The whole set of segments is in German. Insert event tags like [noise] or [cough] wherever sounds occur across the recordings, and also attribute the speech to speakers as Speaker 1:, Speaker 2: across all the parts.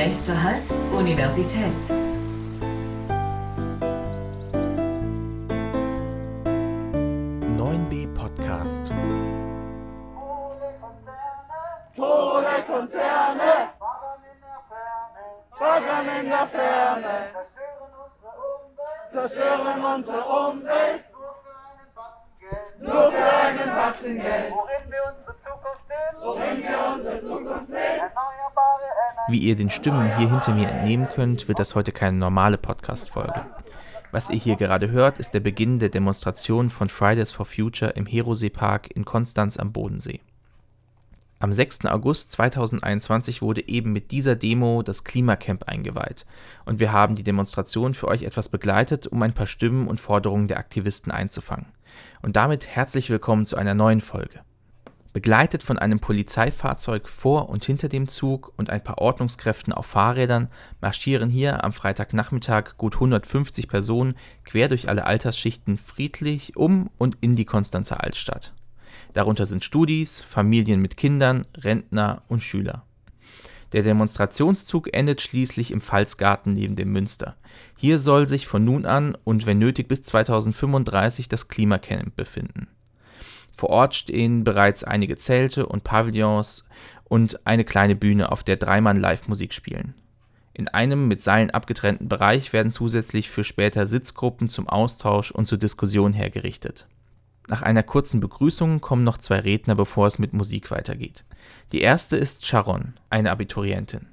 Speaker 1: Nächster Halt, Universität.
Speaker 2: Ihr den Stimmen hier hinter mir entnehmen könnt, wird das heute keine normale Podcast-Folge. Was ihr hier gerade hört, ist der Beginn der Demonstration von Fridays for Future im Herosee-Park in Konstanz am Bodensee. Am 6. August 2021 wurde eben mit dieser Demo das Klimacamp eingeweiht und wir haben die Demonstration für euch etwas begleitet, um ein paar Stimmen und Forderungen der Aktivisten einzufangen. Und damit herzlich willkommen zu einer neuen Folge. Begleitet von einem Polizeifahrzeug vor und hinter dem Zug und ein paar Ordnungskräften auf Fahrrädern marschieren hier am Freitagnachmittag gut 150 Personen quer durch alle Altersschichten friedlich um und in die Konstanzer Altstadt. Darunter sind Studis, Familien mit Kindern, Rentner und Schüler. Der Demonstrationszug endet schließlich im Pfalzgarten neben dem Münster. Hier soll sich von nun an und wenn nötig bis 2035 das Klimacamp befinden. Vor Ort stehen bereits einige Zelte und Pavillons und eine kleine Bühne, auf der Dreimann Live-Musik spielen. In einem mit Seilen abgetrennten Bereich werden zusätzlich für später Sitzgruppen zum Austausch und zur Diskussion hergerichtet. Nach einer kurzen Begrüßung kommen noch zwei Redner, bevor es mit Musik weitergeht. Die erste ist Sharon, eine Abiturientin.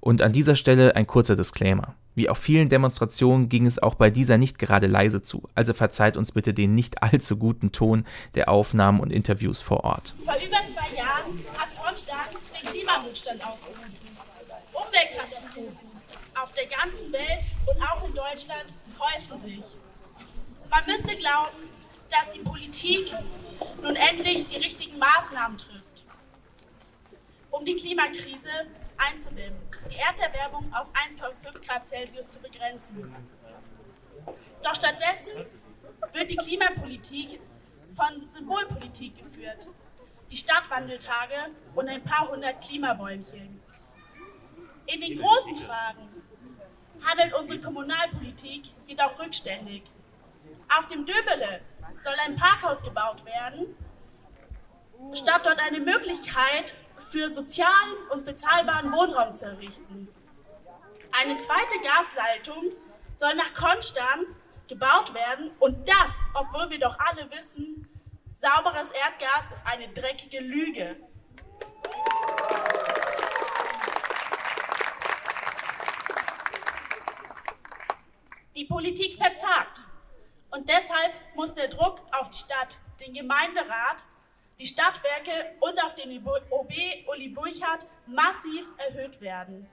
Speaker 2: Und an dieser Stelle ein kurzer Disclaimer. Wie auf vielen Demonstrationen ging es auch bei dieser nicht gerade leise zu, also verzeiht uns bitte den nicht allzu guten Ton der Aufnahmen und Interviews vor Ort.
Speaker 3: Vor über zwei Jahren hat Konstanz den Klimanotstand ausgerufen. Umweltkatastrophen auf der ganzen Welt und auch in Deutschland häufen sich. Man müsste glauben, dass die Politik nun endlich die richtigen Maßnahmen trifft, um die Klimakrise einzudämmen, die Erderwärmung auf 1,5 Grad Celsius zu begrenzen. Doch stattdessen wird die Klimapolitik von Symbolpolitik geführt. Die Stadtwandeltage und ein paar hundert Klimabäumchen. In den großen Fragen handelt unsere Kommunalpolitik jedoch rückständig. Auf dem Döbele soll ein Parkhaus gebaut werden, statt dort eine Möglichkeit für sozialen und bezahlbaren Wohnraum zu errichten. Eine zweite Gasleitung soll nach Konstanz gebaut werden und das, obwohl wir doch alle wissen, sauberes Erdgas ist eine dreckige Lüge. Die Politik verzagt und deshalb muss der Druck auf die Stadt, den Gemeinderat die Stadtwerke und auf den OB Uli Burchardt massiv erhöht werden.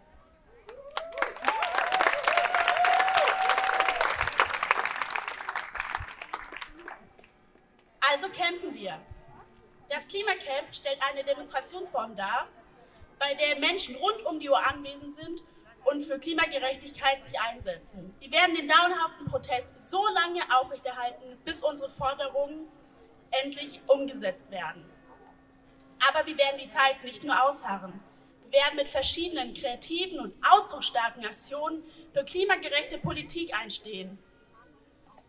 Speaker 3: Also campen wir. Das Klimacamp stellt eine Demonstrationsform dar, bei der Menschen rund um die Uhr anwesend sind und für Klimagerechtigkeit sich einsetzen. Wir werden den dauerhaften Protest so lange aufrechterhalten, bis unsere Forderungen endlich umgesetzt werden. Aber wir werden die Zeit nicht nur ausharren. Wir werden mit verschiedenen kreativen und ausdrucksstarken Aktionen für klimagerechte Politik einstehen.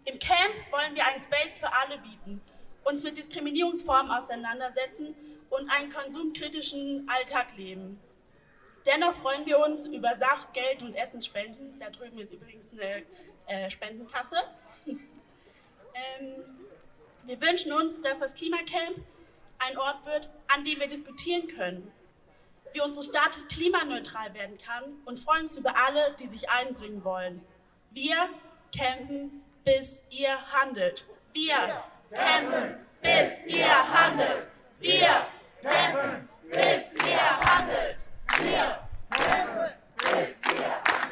Speaker 3: Im Camp wollen wir einen Space für alle bieten, uns mit Diskriminierungsformen auseinandersetzen und einen konsumkritischen Alltag leben. Dennoch freuen wir uns über Sach-, Geld- und Essensspenden. Da drüben ist übrigens eine äh, Spendenkasse. [laughs] ähm, wir wünschen uns, dass das Klimacamp ein Ort wird, an dem wir diskutieren können, wie unsere Stadt klimaneutral werden kann und freuen uns über alle, die sich einbringen wollen. Wir campen, bis ihr handelt. Wir campen, bis ihr handelt. Wir campen, bis ihr handelt. Wir campen, bis ihr handelt.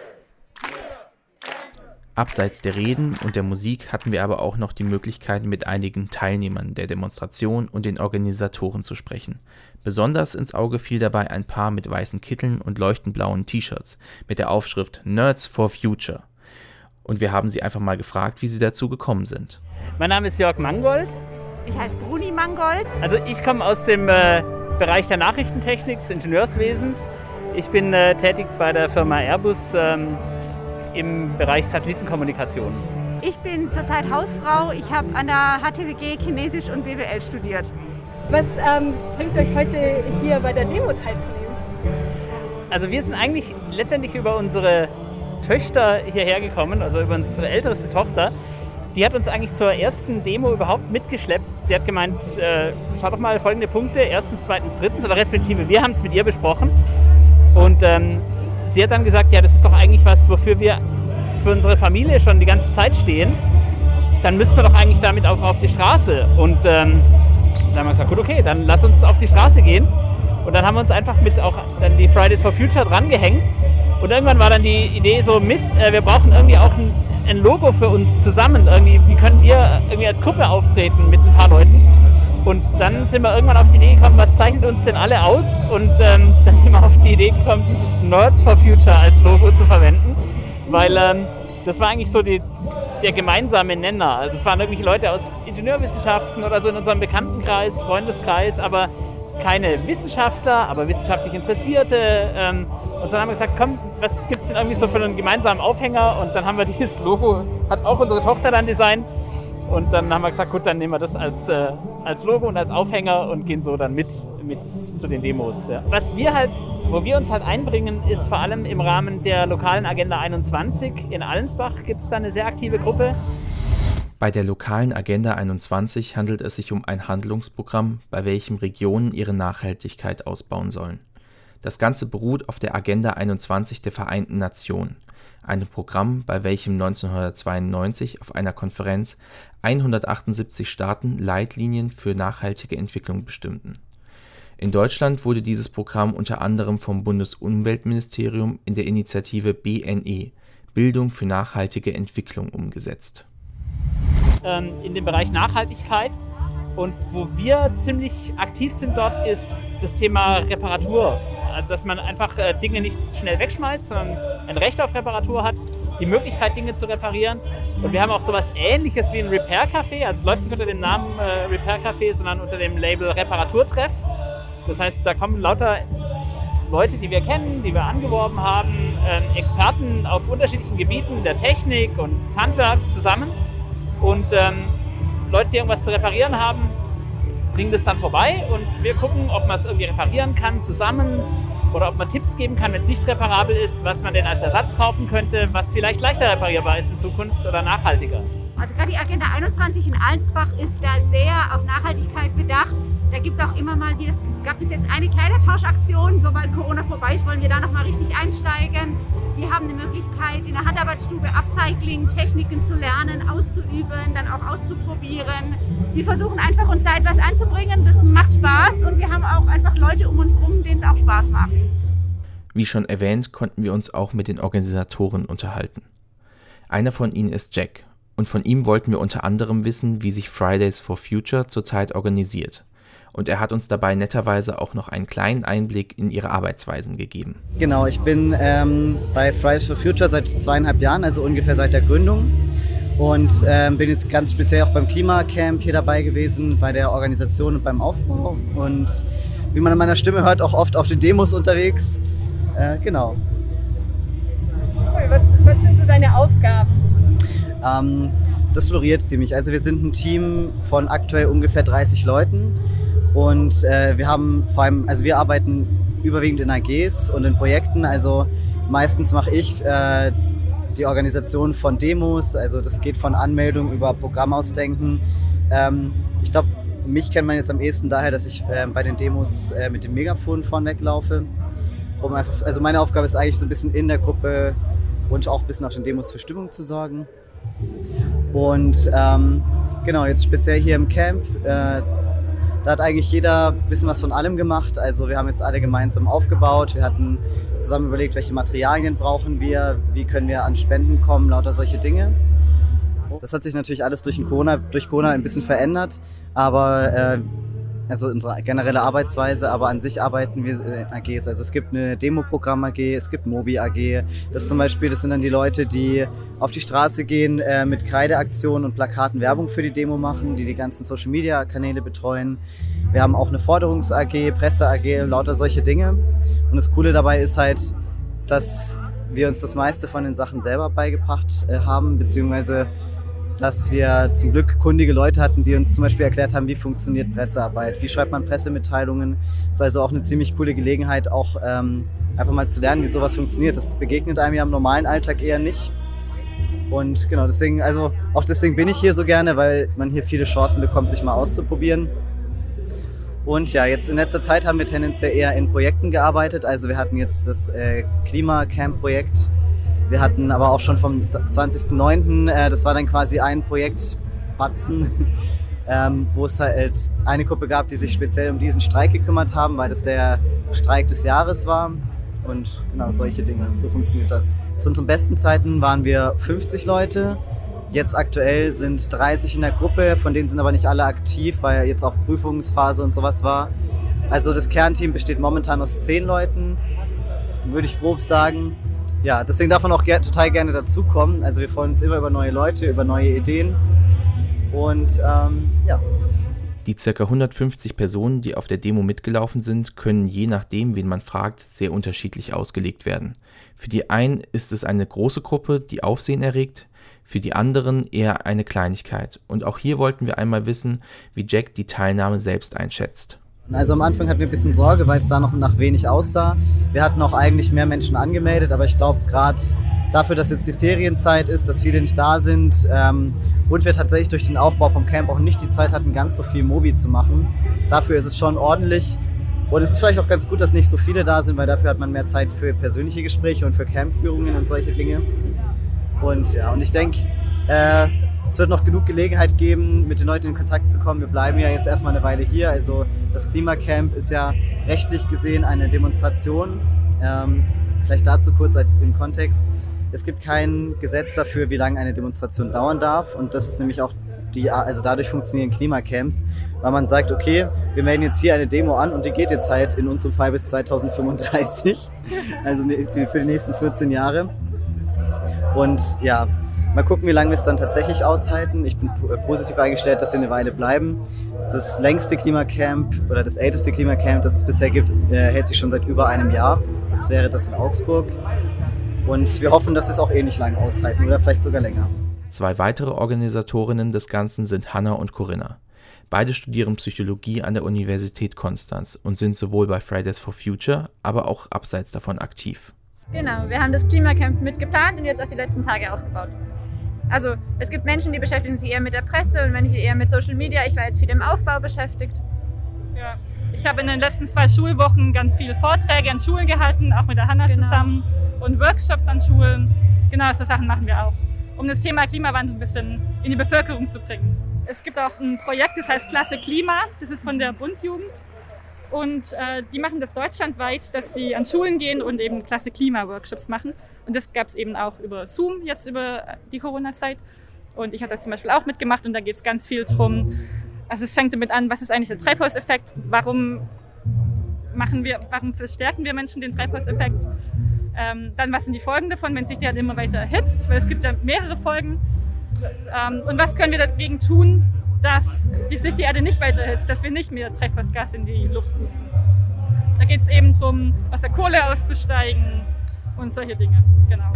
Speaker 2: Abseits der Reden und der Musik hatten wir aber auch noch die Möglichkeit, mit einigen Teilnehmern der Demonstration und den Organisatoren zu sprechen. Besonders ins Auge fiel dabei ein Paar mit weißen Kitteln und leuchtend blauen T-Shirts mit der Aufschrift Nerds for Future. Und wir haben sie einfach mal gefragt, wie sie dazu gekommen sind.
Speaker 4: Mein Name ist Jörg Mangold.
Speaker 5: Ich heiße Bruni Mangold.
Speaker 4: Also ich komme aus dem äh, Bereich der Nachrichtentechnik, des Ingenieurswesens Ich bin äh, tätig bei der Firma Airbus ähm, im Bereich Satellitenkommunikation.
Speaker 5: Ich bin zurzeit Hausfrau. Ich habe an der HTWG Chinesisch und BWL studiert.
Speaker 6: Was ähm, bringt euch heute hier bei der Demo teilzunehmen?
Speaker 4: Also wir sind eigentlich letztendlich über unsere Töchter hierher gekommen, also über unsere älteste Tochter. Die hat uns eigentlich zur ersten Demo überhaupt mitgeschleppt. Die hat gemeint, äh, schau doch mal folgende Punkte, erstens, zweitens, drittens oder respektive wir haben es mit ihr besprochen. Und ähm, sie hat dann gesagt, ja, das ist doch eigentlich was, wofür wir für unsere Familie schon die ganze Zeit stehen. Dann müssten wir doch eigentlich damit auch auf die Straße. Und ähm, dann haben wir gesagt, gut, okay, dann lass uns auf die Straße gehen. Und dann haben wir uns einfach mit auch dann die Fridays for Future drangehängt. Und irgendwann war dann die Idee so, Mist, äh, wir brauchen irgendwie auch ein, ein, Logo für uns zusammen. Irgendwie, wie können wir irgendwie als Gruppe auftreten mit ein paar Leuten? Und dann sind wir irgendwann auf die Idee gekommen, was zeichnet uns denn alle aus? Und ähm, [laughs] dann sind wir auf die Idee gekommen, dieses Nerds for Future als Logo zu verwenden. Weil ähm, das war eigentlich so die, der gemeinsame Nenner. Also es waren irgendwelche Leute aus Ingenieurwissenschaften oder so in unserem Bekanntenkreis, Freundeskreis, aber keine Wissenschaftler, aber wissenschaftlich Interessierte. Ähm, und dann haben wir gesagt, komm, was gibt es denn irgendwie so für einen gemeinsamen Aufhänger? Und dann haben wir dieses Logo, hat auch unsere Tochter dann designt. Und dann haben wir gesagt, gut, dann nehmen wir das als, äh, als Logo und als Aufhänger und gehen so dann mit, mit zu den Demos. Ja. Was wir halt, wo wir uns halt einbringen, ist vor allem im Rahmen der lokalen Agenda 21. In Allensbach gibt es da eine sehr aktive Gruppe.
Speaker 2: Bei der lokalen Agenda 21 handelt es sich um ein Handlungsprogramm, bei welchem Regionen ihre Nachhaltigkeit ausbauen sollen. Das Ganze beruht auf der Agenda 21 der Vereinten Nationen, einem Programm, bei welchem 1992 auf einer Konferenz 178 Staaten Leitlinien für nachhaltige Entwicklung bestimmten. In Deutschland wurde dieses Programm unter anderem vom Bundesumweltministerium in der Initiative BNE Bildung für nachhaltige Entwicklung umgesetzt
Speaker 4: ähm, in dem Bereich Nachhaltigkeit. Und wo wir ziemlich aktiv sind dort, ist das Thema Reparatur. Also, dass man einfach äh, Dinge nicht schnell wegschmeißt, sondern ein Recht auf Reparatur hat, die Möglichkeit, Dinge zu reparieren. Und wir haben auch sowas ähnliches wie ein Repair-Café. Also, es läuft nicht unter dem Namen äh, Repair-Café, sondern unter dem Label Reparaturtreff. Das heißt, da kommen lauter Leute, die wir kennen, die wir angeworben haben, äh, Experten auf unterschiedlichen Gebieten der Technik und des Handwerks zusammen und ähm, Leute, die irgendwas zu reparieren haben, bringen das dann vorbei und wir gucken, ob man es irgendwie reparieren kann zusammen oder ob man Tipps geben kann, wenn es nicht reparabel ist, was man denn als Ersatz kaufen könnte, was vielleicht leichter reparierbar ist in Zukunft oder nachhaltiger.
Speaker 5: Also gerade die Agenda 21 in Allensbach ist da sehr auf Nachhaltigkeit bedacht. Da gibt es auch immer mal wieder, es gab bis jetzt eine Kleidertauschaktion. Sobald Corona vorbei ist, wollen wir da nochmal richtig einsteigen. Wir haben eine Möglichkeit, in der Handarbeitsstube Upcycling-Techniken zu lernen, auszuüben, dann auch auszuprobieren. Wir versuchen einfach, uns da etwas einzubringen. Das macht Spaß und wir haben auch einfach Leute um uns herum, denen es auch Spaß macht.
Speaker 2: Wie schon erwähnt, konnten wir uns auch mit den Organisatoren unterhalten. Einer von ihnen ist Jack und von ihm wollten wir unter anderem wissen, wie sich Fridays for Future zurzeit organisiert und er hat uns dabei netterweise auch noch einen kleinen Einblick in ihre Arbeitsweisen gegeben.
Speaker 7: Genau, ich bin ähm, bei Fridays for Future seit zweieinhalb Jahren, also ungefähr seit der Gründung. Und ähm, bin jetzt ganz speziell auch beim Klimacamp hier dabei gewesen, bei der Organisation und beim Aufbau. Und wie man an meiner Stimme hört, auch oft auf den Demos unterwegs. Äh, genau.
Speaker 6: Cool, was, was sind so deine Aufgaben?
Speaker 7: Ähm, das floriert ziemlich. Also wir sind ein Team von aktuell ungefähr 30 Leuten und äh, wir haben vor allem, also wir arbeiten überwiegend in AGs und in Projekten. Also meistens mache ich äh, die Organisation von Demos. Also das geht von Anmeldung über Programmausdenken. Ähm, ich glaube, mich kennt man jetzt am ehesten daher, dass ich äh, bei den Demos äh, mit dem Megafon vornweg laufe. Um einfach, also meine Aufgabe ist eigentlich so ein bisschen in der Gruppe und auch ein bisschen auf den Demos für Stimmung zu sorgen. Und ähm, genau, jetzt speziell hier im Camp äh, da hat eigentlich jeder ein bisschen was von allem gemacht. Also wir haben jetzt alle gemeinsam aufgebaut. Wir hatten zusammen überlegt, welche Materialien brauchen wir, wie können wir an Spenden kommen, lauter solche Dinge. Das hat sich natürlich alles durch Corona, durch Corona ein bisschen verändert, aber äh, also unsere generelle Arbeitsweise, aber an sich arbeiten wir in AGs. Also es gibt eine Demoprogramm AG, es gibt Mobi AG. Das zum Beispiel, das sind dann die Leute, die auf die Straße gehen, äh, mit Kreideaktionen und Plakaten Werbung für die Demo machen, die die ganzen Social Media Kanäle betreuen. Wir haben auch eine Forderungs AG, Presse AG, lauter solche Dinge. Und das Coole dabei ist halt, dass wir uns das meiste von den Sachen selber beigebracht äh, haben, beziehungsweise dass wir zum Glück kundige Leute hatten, die uns zum Beispiel erklärt haben, wie funktioniert Pressearbeit, wie schreibt man Pressemitteilungen. Das ist also auch eine ziemlich coole Gelegenheit, auch ähm, einfach mal zu lernen, wie sowas funktioniert. Das begegnet einem ja im normalen Alltag eher nicht. Und genau, deswegen, also auch deswegen bin ich hier so gerne, weil man hier viele Chancen bekommt, sich mal auszuprobieren. Und ja, jetzt in letzter Zeit haben wir tendenziell eher in Projekten gearbeitet. Also wir hatten jetzt das äh, Klimacamp-Projekt wir hatten aber auch schon vom 20.09., äh, das war dann quasi ein Projekt Batzen, [laughs] ähm, wo es halt eine Gruppe gab, die sich speziell um diesen Streik gekümmert haben, weil das der Streik des Jahres war. Und genau, solche Dinge. So funktioniert das. Zu unseren besten Zeiten waren wir 50 Leute. Jetzt aktuell sind 30 in der Gruppe, von denen sind aber nicht alle aktiv, weil jetzt auch Prüfungsphase und sowas war. Also das Kernteam besteht momentan aus 10 Leuten, würde ich grob sagen ja, deswegen darf man auch ger total gerne dazukommen. Also wir freuen uns immer über neue Leute, über neue Ideen. Und ähm, ja.
Speaker 2: Die ca. 150 Personen, die auf der Demo mitgelaufen sind, können je nachdem, wen man fragt, sehr unterschiedlich ausgelegt werden. Für die einen ist es eine große Gruppe, die Aufsehen erregt, für die anderen eher eine Kleinigkeit. Und auch hier wollten wir einmal wissen, wie Jack die Teilnahme selbst einschätzt.
Speaker 7: Also am Anfang hatten wir ein bisschen Sorge, weil es da noch nach wenig aussah. Wir hatten auch eigentlich mehr Menschen angemeldet, aber ich glaube gerade dafür, dass jetzt die Ferienzeit ist, dass viele nicht da sind ähm, und wir tatsächlich durch den Aufbau vom Camp auch nicht die Zeit hatten, ganz so viel Mobi zu machen. Dafür ist es schon ordentlich. Und es ist vielleicht auch ganz gut, dass nicht so viele da sind, weil dafür hat man mehr Zeit für persönliche Gespräche und für Campführungen und solche Dinge. Und ja, und ich denke, äh, es wird noch genug Gelegenheit geben, mit den Leuten in Kontakt zu kommen. Wir bleiben ja jetzt erstmal eine Weile hier. Also das Klimacamp ist ja rechtlich gesehen eine Demonstration. Ähm, vielleicht dazu kurz als im Kontext. Es gibt kein Gesetz dafür, wie lange eine Demonstration dauern darf. Und das ist nämlich auch die, also dadurch funktionieren Klimacamps, weil man sagt, okay, wir melden jetzt hier eine Demo an und die geht jetzt halt in unserem Fall bis 2035, [laughs] also ne, für die nächsten 14 Jahre. Und ja, Mal gucken, wie lange wir es dann tatsächlich aushalten. Ich bin äh, positiv eingestellt, dass wir eine Weile bleiben. Das längste Klimacamp oder das älteste Klimacamp, das es bisher gibt, äh, hält sich schon seit über einem Jahr. Das wäre das in Augsburg. Und wir hoffen, dass wir es auch ähnlich lang aushalten oder vielleicht sogar länger.
Speaker 2: Zwei weitere Organisatorinnen des Ganzen sind Hanna und Corinna. Beide studieren Psychologie an der Universität Konstanz und sind sowohl bei Fridays for Future, aber auch abseits davon aktiv.
Speaker 5: Genau, wir haben das Klimacamp mitgeplant und jetzt auch die letzten Tage aufgebaut. Also es gibt Menschen, die beschäftigen sich eher mit der Presse und wenn ich eher mit Social Media. Ich war jetzt viel im Aufbau beschäftigt.
Speaker 6: Ja. Ich habe in den letzten zwei Schulwochen ganz viele Vorträge an Schulen gehalten, auch mit der Hanna genau. zusammen und Workshops an Schulen. Genau so Sachen machen wir auch, um das Thema Klimawandel ein bisschen in die Bevölkerung zu bringen. Es gibt auch ein Projekt, das heißt Klasse Klima. Das ist von der Bundjugend. Und äh, die machen das deutschlandweit, dass sie an Schulen gehen und eben Klasse Klima-Workshops machen. Und das gab es eben auch über Zoom jetzt über die Corona-Zeit. Und ich habe da zum Beispiel auch mitgemacht und da geht es ganz viel drum. Also es fängt damit an, was ist eigentlich der Treibhauseffekt? Warum machen wir, warum verstärken wir Menschen den Treibhauseffekt? Ähm, dann was sind die Folgen davon, wenn sich der halt immer weiter erhitzt? Weil es gibt ja mehrere Folgen. Ähm, und was können wir dagegen tun, dass die, sich die Erde nicht weiter erhitzt, dass wir nicht mehr Treibhausgas in die Luft pusten? Da geht es eben darum, aus der Kohle auszusteigen, und solche Dinge. Genau.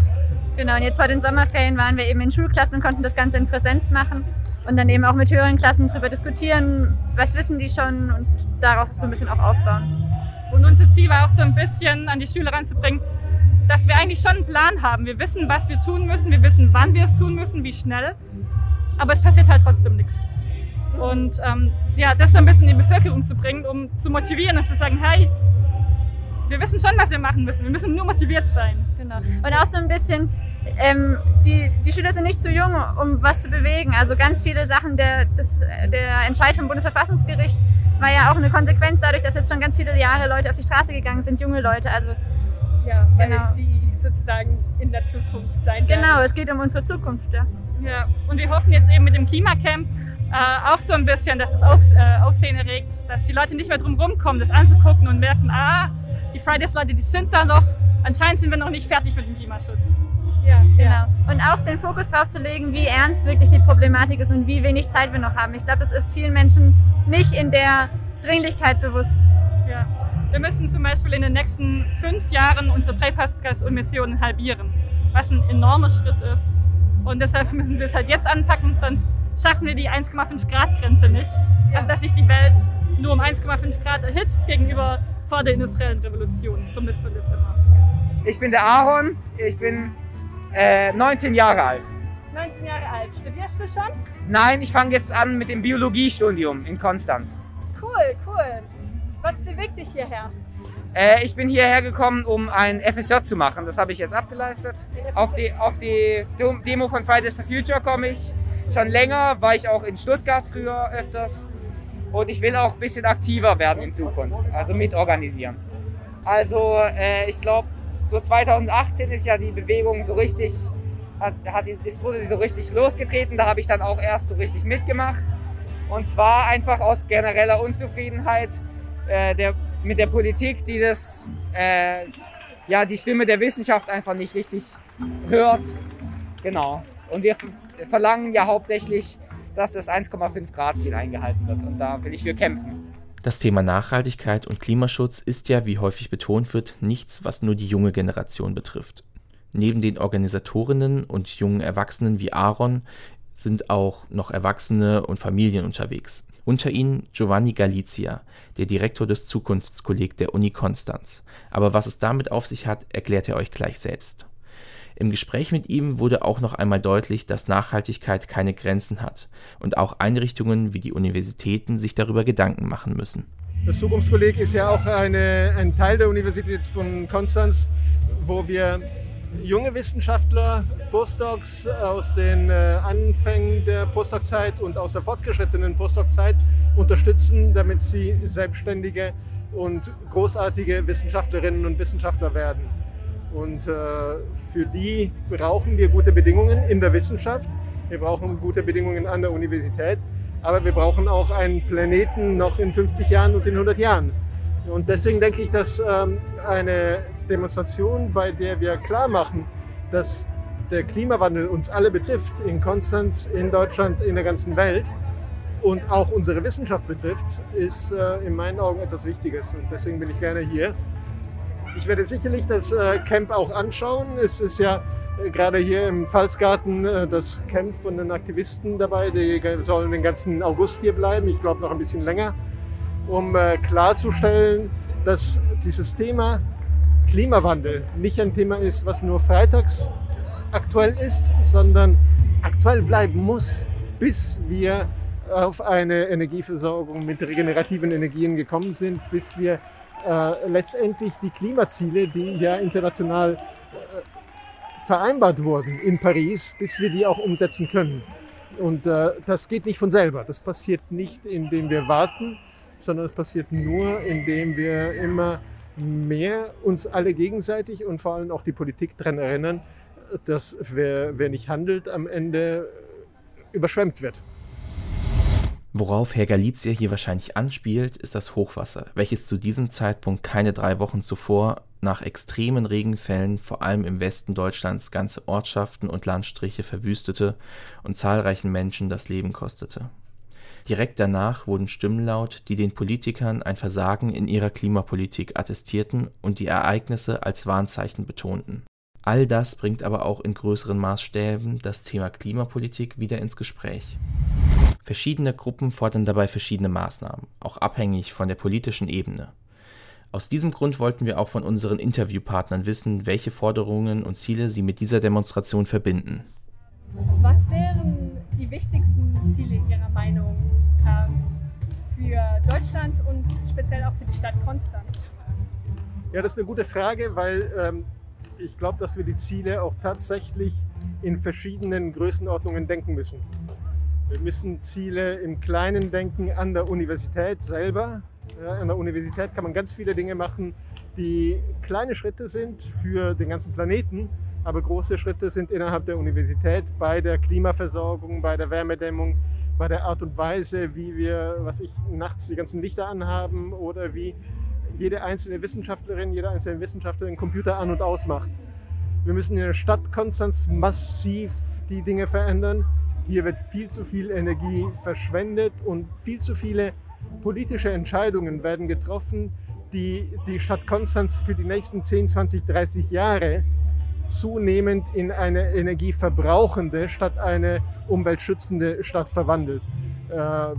Speaker 5: Genau, und jetzt vor den Sommerferien waren wir eben in Schulklassen und konnten das Ganze in Präsenz machen und dann eben auch mit höheren Klassen darüber diskutieren, was wissen die schon und darauf so ein bisschen auch aufbauen.
Speaker 6: Und unser Ziel war auch so ein bisschen an die Schüler ranzubringen, dass wir eigentlich schon einen Plan haben. Wir wissen, was wir tun müssen, wir wissen, wann wir es tun müssen, wie schnell, aber es passiert halt trotzdem nichts. Und ähm, ja, das so ein bisschen in die Bevölkerung zu bringen, um zu motivieren und zu sagen, hey, wir wissen schon, was wir machen müssen. Wir müssen nur motiviert sein.
Speaker 5: Genau. Und auch so ein bisschen, ähm, die, die Schüler sind nicht zu jung, um was zu bewegen. Also ganz viele Sachen, der, das, der Entscheid vom Bundesverfassungsgericht war ja auch eine Konsequenz dadurch, dass jetzt schon ganz viele Jahre Leute auf die Straße gegangen sind, junge Leute. Also
Speaker 6: ja, weil genau. die sozusagen in der Zukunft sein
Speaker 5: werden. Genau, es geht um unsere Zukunft. Ja.
Speaker 6: ja. Und wir hoffen jetzt eben mit dem Klimacamp äh, auch so ein bisschen, dass es auf, äh, Aufsehen erregt, dass die Leute nicht mehr drum rumkommen, das anzugucken und merken, ah, die Fridays-Leute, die sind da noch, anscheinend sind wir noch nicht fertig mit dem Klimaschutz.
Speaker 8: Ja, genau. Und auch den Fokus darauf zu legen, wie ernst wirklich die Problematik ist und wie wenig Zeit wir noch haben. Ich glaube, es ist vielen Menschen nicht in der Dringlichkeit bewusst.
Speaker 6: Ja. Wir müssen zum Beispiel in den nächsten fünf Jahren unsere Treibhausgasemissionen halbieren, was ein enormer Schritt ist. Und deshalb müssen wir es halt jetzt anpacken, sonst schaffen wir die 1,5 Grad Grenze nicht. Also dass sich die Welt nur um 1,5 Grad erhitzt gegenüber vor der industriellen Revolution. Das immer.
Speaker 9: Ich bin der Aaron, ich bin äh, 19 Jahre alt.
Speaker 6: 19 Jahre alt. Studierst du schon?
Speaker 9: Nein, ich fange jetzt an mit dem Biologiestudium in Konstanz.
Speaker 6: Cool, cool. Was bewegt dich hierher?
Speaker 9: Äh, ich bin hierher gekommen, um ein FSJ zu machen. Das habe ich jetzt abgeleistet. Auf die, auf die Demo von Fridays for Future komme ich schon länger. War ich auch in Stuttgart früher öfters. Und ich will auch ein bisschen aktiver werden in Zukunft, also mitorganisieren. Also äh, ich glaube, so 2018 ist ja die Bewegung so richtig, hat, hat, ist, wurde sie so richtig losgetreten. Da habe ich dann auch erst so richtig mitgemacht. Und zwar einfach aus genereller Unzufriedenheit äh, der, mit der Politik, die das, äh, ja, die Stimme der Wissenschaft einfach nicht richtig hört. Genau. Und wir verlangen ja hauptsächlich, dass das 1,5 Grad Ziel eingehalten wird. Und da will ich für kämpfen.
Speaker 2: Das Thema Nachhaltigkeit und Klimaschutz ist ja, wie häufig betont wird, nichts, was nur die junge Generation betrifft. Neben den Organisatorinnen und jungen Erwachsenen wie Aaron sind auch noch Erwachsene und Familien unterwegs. Unter ihnen Giovanni Galizia, der Direktor des Zukunftskolleg der Uni Konstanz. Aber was es damit auf sich hat, erklärt er euch gleich selbst. Im Gespräch mit ihm wurde auch noch einmal deutlich, dass Nachhaltigkeit keine Grenzen hat und auch Einrichtungen wie die Universitäten sich darüber Gedanken machen müssen.
Speaker 10: Das Zukunftskolleg ist ja auch eine, ein Teil der Universität von Konstanz, wo wir junge Wissenschaftler, Postdocs aus den äh, Anfängen der Postdoc-Zeit und aus der fortgeschrittenen Postdoc-Zeit unterstützen, damit sie selbstständige und großartige Wissenschaftlerinnen und Wissenschaftler werden. Und äh, für die brauchen wir gute Bedingungen in der Wissenschaft. Wir brauchen gute Bedingungen an der Universität. Aber wir brauchen auch einen Planeten noch in 50 Jahren und in 100 Jahren. Und deswegen denke ich, dass ähm, eine Demonstration, bei der wir klar machen, dass der Klimawandel uns alle betrifft, in Konstanz, in Deutschland, in der ganzen Welt und auch unsere Wissenschaft betrifft, ist äh, in meinen Augen etwas Wichtiges. Und deswegen bin ich gerne hier ich werde sicherlich das äh, Camp auch anschauen. Es ist ja äh, gerade hier im Pfalzgarten äh, das Camp von den Aktivisten dabei. Die sollen den ganzen August hier bleiben, ich glaube noch ein bisschen länger, um klarzustellen, dass dieses Thema Klimawandel nicht ein Thema ist, was nur freitags aktuell ist, sondern aktuell bleiben muss, bis wir auf eine Energieversorgung mit regenerativen Energien gekommen sind, bis wir äh, letztendlich die Klimaziele, die ja international äh, vereinbart wurden in Paris, bis wir die auch umsetzen können. Und äh, das geht nicht von selber. Das passiert nicht, indem wir warten, sondern es passiert nur, indem wir immer mehr uns alle gegenseitig und vor allem auch die Politik daran erinnern, dass wer, wer nicht handelt, am Ende überschwemmt wird.
Speaker 2: Worauf Herr Galizia hier wahrscheinlich anspielt, ist das Hochwasser, welches zu diesem Zeitpunkt keine drei Wochen zuvor nach extremen Regenfällen vor allem im Westen Deutschlands ganze Ortschaften und Landstriche verwüstete und zahlreichen Menschen das Leben kostete. Direkt danach wurden Stimmen laut, die den Politikern ein Versagen in ihrer Klimapolitik attestierten und die Ereignisse als Warnzeichen betonten. All das bringt aber auch in größeren Maßstäben das Thema Klimapolitik wieder ins Gespräch. Verschiedene Gruppen fordern dabei verschiedene Maßnahmen, auch abhängig von der politischen Ebene. Aus diesem Grund wollten wir auch von unseren Interviewpartnern wissen, welche Forderungen und Ziele sie mit dieser Demonstration verbinden.
Speaker 6: Was wären die wichtigsten Ziele Ihrer Meinung für Deutschland und speziell auch für die Stadt Konstanz?
Speaker 10: Ja, das ist eine gute Frage, weil ähm, ich glaube, dass wir die Ziele auch tatsächlich in verschiedenen Größenordnungen denken müssen. Wir müssen Ziele im Kleinen denken an der Universität selber. An der Universität kann man ganz viele Dinge machen, die kleine Schritte sind für den ganzen Planeten, aber große Schritte sind innerhalb der Universität bei der Klimaversorgung, bei der Wärmedämmung, bei der Art und Weise, wie wir, was ich nachts die ganzen Lichter anhaben oder wie jede einzelne Wissenschaftlerin, jeder einzelne Wissenschaftler den Computer an und ausmacht. Wir müssen in der Stadt Konstanz massiv die Dinge verändern. Hier wird viel zu viel Energie verschwendet und viel zu viele politische Entscheidungen werden getroffen, die die Stadt Konstanz für die nächsten 10, 20, 30 Jahre zunehmend in eine energieverbrauchende statt eine umweltschützende Stadt verwandelt. Äh,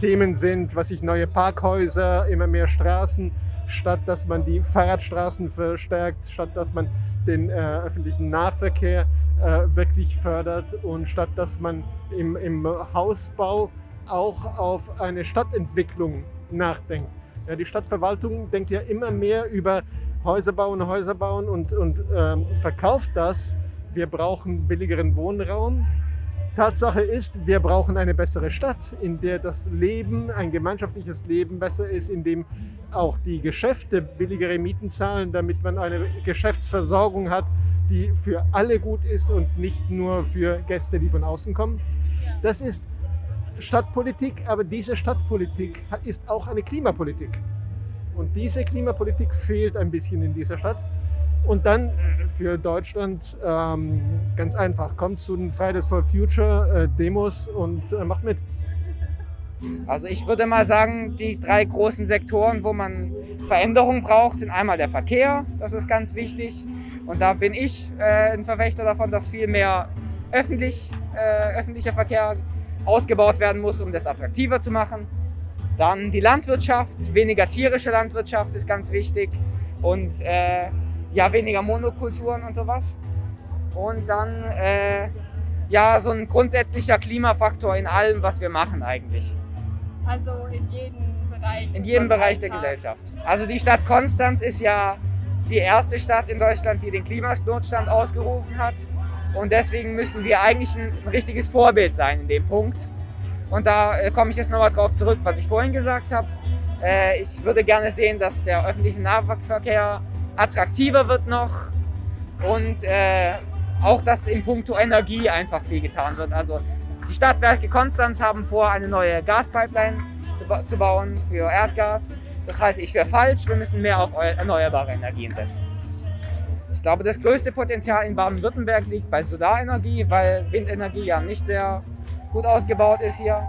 Speaker 10: Themen sind, was ich neue Parkhäuser, immer mehr Straßen, statt dass man die Fahrradstraßen verstärkt, statt dass man den äh, öffentlichen Nahverkehr äh, wirklich fördert und statt dass man im, im Hausbau auch auf eine Stadtentwicklung nachdenkt. Ja, die Stadtverwaltung denkt ja immer mehr über Häuser bauen, Häuser bauen und, und ähm, verkauft das. Wir brauchen billigeren Wohnraum. Tatsache ist, wir brauchen eine bessere Stadt, in der das Leben, ein gemeinschaftliches Leben besser ist, in dem auch die Geschäfte billigere Mieten zahlen, damit man eine Geschäftsversorgung hat, die für alle gut ist und nicht nur für Gäste, die von außen kommen. Das ist Stadtpolitik, aber diese Stadtpolitik ist auch eine Klimapolitik. Und diese Klimapolitik fehlt ein bisschen in dieser Stadt. Und dann für Deutschland ähm, ganz einfach, kommt zu den Fridays for Future äh, Demos und äh, macht mit.
Speaker 9: Also ich würde mal sagen, die drei großen Sektoren, wo man Veränderung braucht, sind einmal der Verkehr, das ist ganz wichtig. Und da bin ich äh, ein Verfechter davon, dass viel mehr öffentlich, äh, öffentlicher Verkehr ausgebaut werden muss, um das attraktiver zu machen. Dann die Landwirtschaft, weniger tierische Landwirtschaft ist ganz wichtig und äh, ja, weniger Monokulturen und sowas. Und dann äh, ja, so ein grundsätzlicher Klimafaktor in allem, was wir machen eigentlich.
Speaker 6: Also in jedem Bereich.
Speaker 9: In jedem Bereich der Gesellschaft. Also die Stadt Konstanz ist ja die erste Stadt in Deutschland, die den Klimanotstand ausgerufen hat. Und deswegen müssen wir eigentlich ein, ein richtiges Vorbild sein in dem Punkt. Und da äh, komme ich jetzt nochmal drauf zurück, was ich vorhin gesagt habe. Äh, ich würde gerne sehen, dass der öffentliche Nahverkehr attraktiver wird noch und äh, auch, dass in puncto Energie einfach viel getan wird. Also die Stadtwerke Konstanz haben vor, eine neue Gaspipeline zu, ba zu bauen für Erdgas. Das halte ich für falsch. Wir müssen mehr auf erneuerbare Energien setzen. Ich glaube, das größte Potenzial in Baden-Württemberg liegt bei Solarenergie, weil Windenergie ja nicht sehr gut ausgebaut ist hier.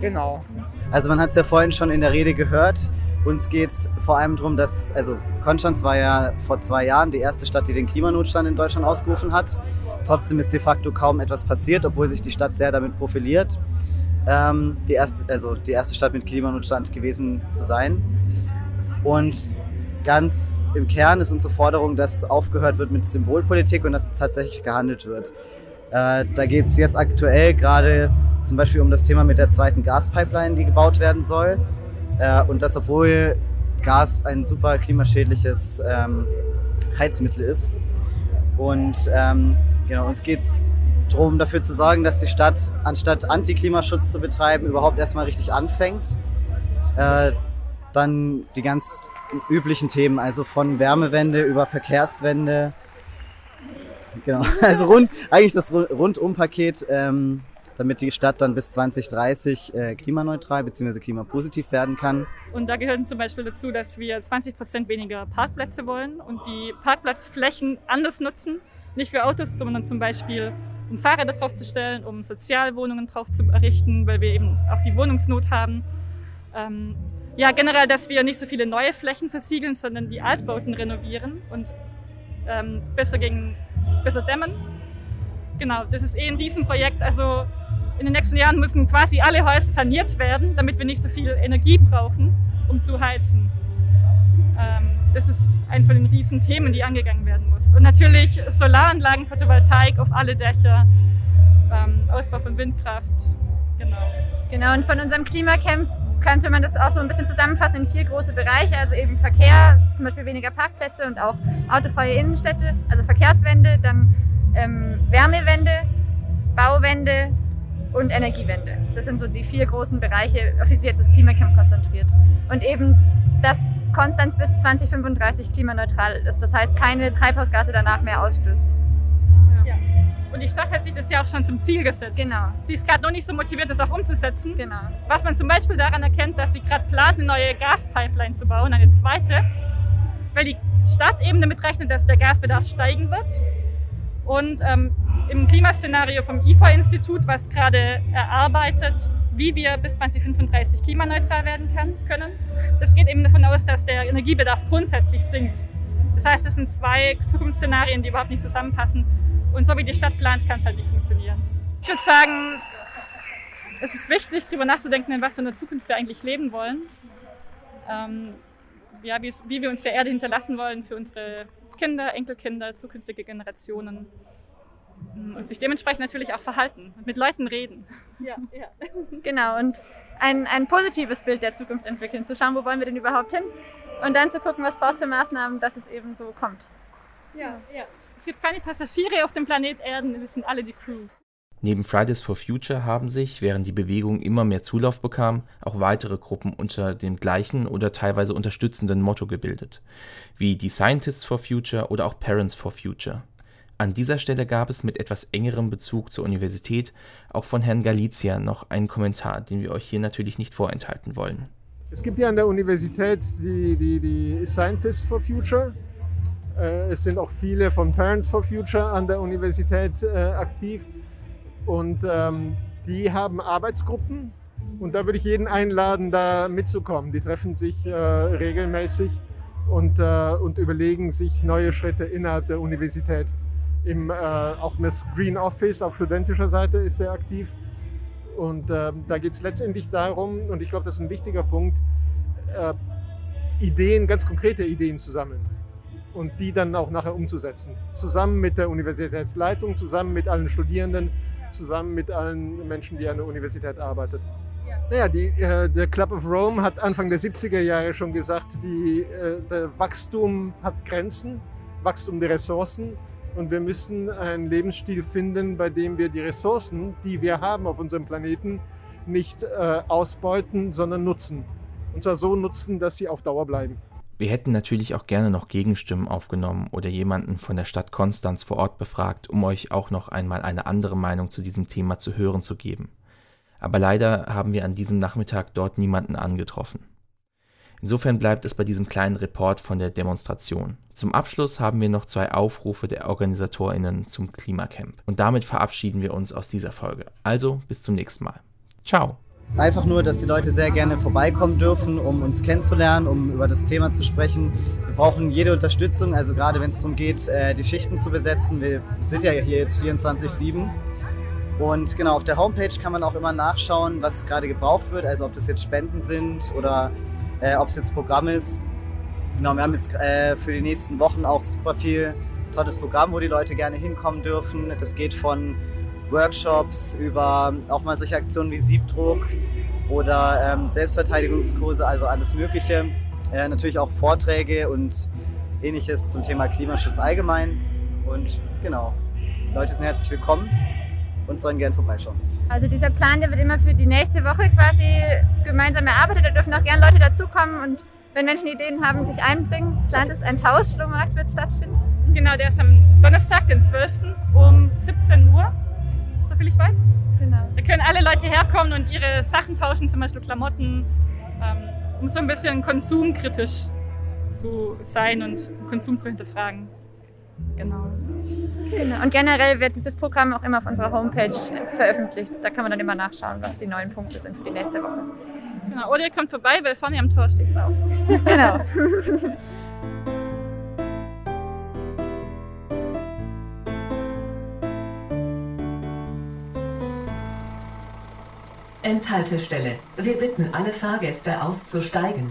Speaker 9: Genau.
Speaker 7: Also man hat es ja vorhin schon in der Rede gehört. Uns geht es vor allem darum, dass, also Konstanz war ja vor zwei Jahren die erste Stadt, die den Klimanotstand in Deutschland ausgerufen hat. Trotzdem ist de facto kaum etwas passiert, obwohl sich die Stadt sehr damit profiliert, ähm, die, erste, also die erste Stadt mit Klimanotstand gewesen zu sein. Und ganz im Kern ist unsere Forderung, dass aufgehört wird mit Symbolpolitik und dass tatsächlich gehandelt wird. Äh, da geht es jetzt aktuell gerade zum Beispiel um das Thema mit der zweiten Gaspipeline, die gebaut werden soll. Äh, und das, obwohl Gas ein super klimaschädliches ähm, Heizmittel ist. Und ähm, genau, uns geht es darum, dafür zu sorgen, dass die Stadt, anstatt Antiklimaschutz zu betreiben, überhaupt erstmal richtig anfängt. Äh, dann die ganz üblichen Themen, also von Wärmewende über Verkehrswende, Genau, [laughs] also rund, eigentlich das Rundumpaket, ähm, damit die Stadt dann bis 2030 äh, klimaneutral bzw. klimapositiv werden kann.
Speaker 6: Und da gehört zum Beispiel dazu, dass wir 20 Prozent weniger Parkplätze wollen und die Parkplatzflächen anders nutzen. Nicht für Autos, sondern zum Beispiel um Fahrräder draufzustellen, um Sozialwohnungen drauf zu errichten, weil wir eben auch die Wohnungsnot haben. Ähm, ja, generell, dass wir nicht so viele neue Flächen versiegeln, sondern die Altbauten renovieren und ähm, besser gegen besser dämmen. Genau, das ist eh ein Riesenprojekt. Also in den nächsten Jahren müssen quasi alle Häuser saniert werden, damit wir nicht so viel Energie brauchen, um zu heizen. Ähm, das ist ein von den riesen Themen, die angegangen werden muss. Und natürlich Solaranlagen, Photovoltaik auf alle Dächer, ähm, Ausbau von Windkraft. Genau.
Speaker 8: Genau, und von unserem Klimacamp könnte man das auch so ein bisschen zusammenfassen in vier große Bereiche, also eben Verkehr, zum Beispiel weniger Parkplätze und auch autofreie Innenstädte, also Verkehrswende, dann ähm, Wärmewende, Bauwende und Energiewende. Das sind so die vier großen Bereiche, auf die sich jetzt das Klimacamp konzentriert. Und eben, dass Konstanz bis 2035 klimaneutral ist, das heißt keine Treibhausgase danach mehr ausstößt.
Speaker 6: Ja. Und die Stadt hat sich das ja auch schon zum Ziel gesetzt.
Speaker 8: Genau.
Speaker 6: Sie ist gerade noch nicht so motiviert, das auch umzusetzen.
Speaker 8: Genau.
Speaker 6: Was man zum Beispiel daran erkennt, dass sie gerade plant, eine neue Gaspipeline zu bauen, eine zweite, weil die Stadt eben damit rechnet, dass der Gasbedarf steigen wird. Und ähm, im Klimaszenario vom IFA-Institut, was gerade erarbeitet, wie wir bis 2035 klimaneutral werden kann, können, das geht eben davon aus, dass der Energiebedarf grundsätzlich sinkt. Das heißt, es sind zwei Zukunftsszenarien, die überhaupt nicht zusammenpassen. Und so wie die Stadt plant, kann es halt nicht funktionieren. Ich würde sagen, es ist wichtig, darüber nachzudenken, in was für einer Zukunft wir eigentlich leben wollen. Ähm, ja, wie wir unsere Erde hinterlassen wollen für unsere Kinder, Enkelkinder, zukünftige Generationen. Und sich dementsprechend natürlich auch verhalten und mit Leuten reden.
Speaker 8: Ja, ja. Genau, und ein, ein positives Bild der Zukunft entwickeln, zu schauen, wo wollen wir denn überhaupt hin und dann zu gucken, was braucht es für Maßnahmen, dass es eben so kommt.
Speaker 6: Ja, ja. Es gibt keine Passagiere auf dem Planet Erden, wir sind alle die Crew.
Speaker 2: Neben Fridays for Future haben sich, während die Bewegung immer mehr Zulauf bekam, auch weitere Gruppen unter dem gleichen oder teilweise unterstützenden Motto gebildet, wie die Scientists for Future oder auch Parents for Future. An dieser Stelle gab es mit etwas engerem Bezug zur Universität auch von Herrn Galizia noch einen Kommentar, den wir euch hier natürlich nicht vorenthalten wollen.
Speaker 10: Es gibt ja an der Universität die, die, die Scientists for Future. Äh, es sind auch viele von Parents for Future an der Universität äh, aktiv. Und ähm, die haben Arbeitsgruppen und da würde ich jeden einladen, da mitzukommen. Die treffen sich äh, regelmäßig und, und überlegen sich neue Schritte innerhalb der Universität. Im, äh, auch das Green Office auf studentischer Seite ist sehr aktiv. Und ähm, da geht es letztendlich darum, und ich glaube, das ist ein wichtiger Punkt, äh, Ideen, ganz konkrete Ideen zu sammeln und die dann auch nachher umzusetzen. Zusammen mit der Universitätsleitung, zusammen mit allen Studierenden, zusammen mit allen Menschen, die an der Universität arbeiten. Ja. Naja, die, äh, der Club of Rome hat Anfang der 70er Jahre schon gesagt, die, äh, der Wachstum hat Grenzen, Wachstum der Ressourcen. Und wir müssen einen Lebensstil finden, bei dem wir die Ressourcen, die wir haben auf unserem Planeten, nicht äh, ausbeuten, sondern nutzen. Und zwar so nutzen, dass sie auf Dauer bleiben.
Speaker 2: Wir hätten natürlich auch gerne noch Gegenstimmen aufgenommen oder jemanden von der Stadt Konstanz vor Ort befragt, um euch auch noch einmal eine andere Meinung zu diesem Thema zu hören zu geben. Aber leider haben wir an diesem Nachmittag dort niemanden angetroffen. Insofern bleibt es bei diesem kleinen Report von der Demonstration. Zum Abschluss haben wir noch zwei Aufrufe der Organisatorinnen zum Klimacamp. Und damit verabschieden wir uns aus dieser Folge. Also bis zum nächsten Mal. Ciao.
Speaker 7: Einfach nur, dass die Leute sehr gerne vorbeikommen dürfen, um uns kennenzulernen, um über das Thema zu sprechen. Wir brauchen jede Unterstützung, also gerade wenn es darum geht, äh, die Schichten zu besetzen. Wir sind ja hier jetzt 24-7. Und genau, auf der Homepage kann man auch immer nachschauen, was gerade gebraucht wird, also ob das jetzt Spenden sind oder äh, ob es jetzt Programm ist. Genau, wir haben jetzt äh, für die nächsten Wochen auch super viel tolles Programm, wo die Leute gerne hinkommen dürfen. Das geht von Workshops, über auch mal solche Aktionen wie Siebdruck oder ähm, Selbstverteidigungskurse, also alles Mögliche. Äh, natürlich auch Vorträge und ähnliches zum Thema Klimaschutz allgemein. Und genau, Leute sind herzlich willkommen und sollen gerne vorbeischauen.
Speaker 8: Also dieser Plan, der wird immer für die nächste Woche quasi gemeinsam erarbeitet. Da dürfen auch gerne Leute dazukommen und wenn Menschen Ideen haben, sich einbringen. Plant ist ein Tauschflohmarkt wird stattfinden.
Speaker 6: Genau, der ist am Donnerstag, den 12. um 17 Uhr soviel ich weiß. Genau. Da können alle Leute herkommen und ihre Sachen tauschen, zum Beispiel Klamotten, ähm, um so ein bisschen konsumkritisch zu sein und Konsum zu hinterfragen. Genau.
Speaker 8: Genau. Und generell wird dieses Programm auch immer auf unserer Homepage veröffentlicht. Da kann man dann immer nachschauen, was die neuen Punkte sind für die nächste Woche.
Speaker 6: Genau. Oder ihr kommt vorbei, weil vorne am Tor steht es auch. [laughs] [laughs]
Speaker 8: genau.
Speaker 1: Endhaltestelle. Wir bitten alle Fahrgäste auszusteigen.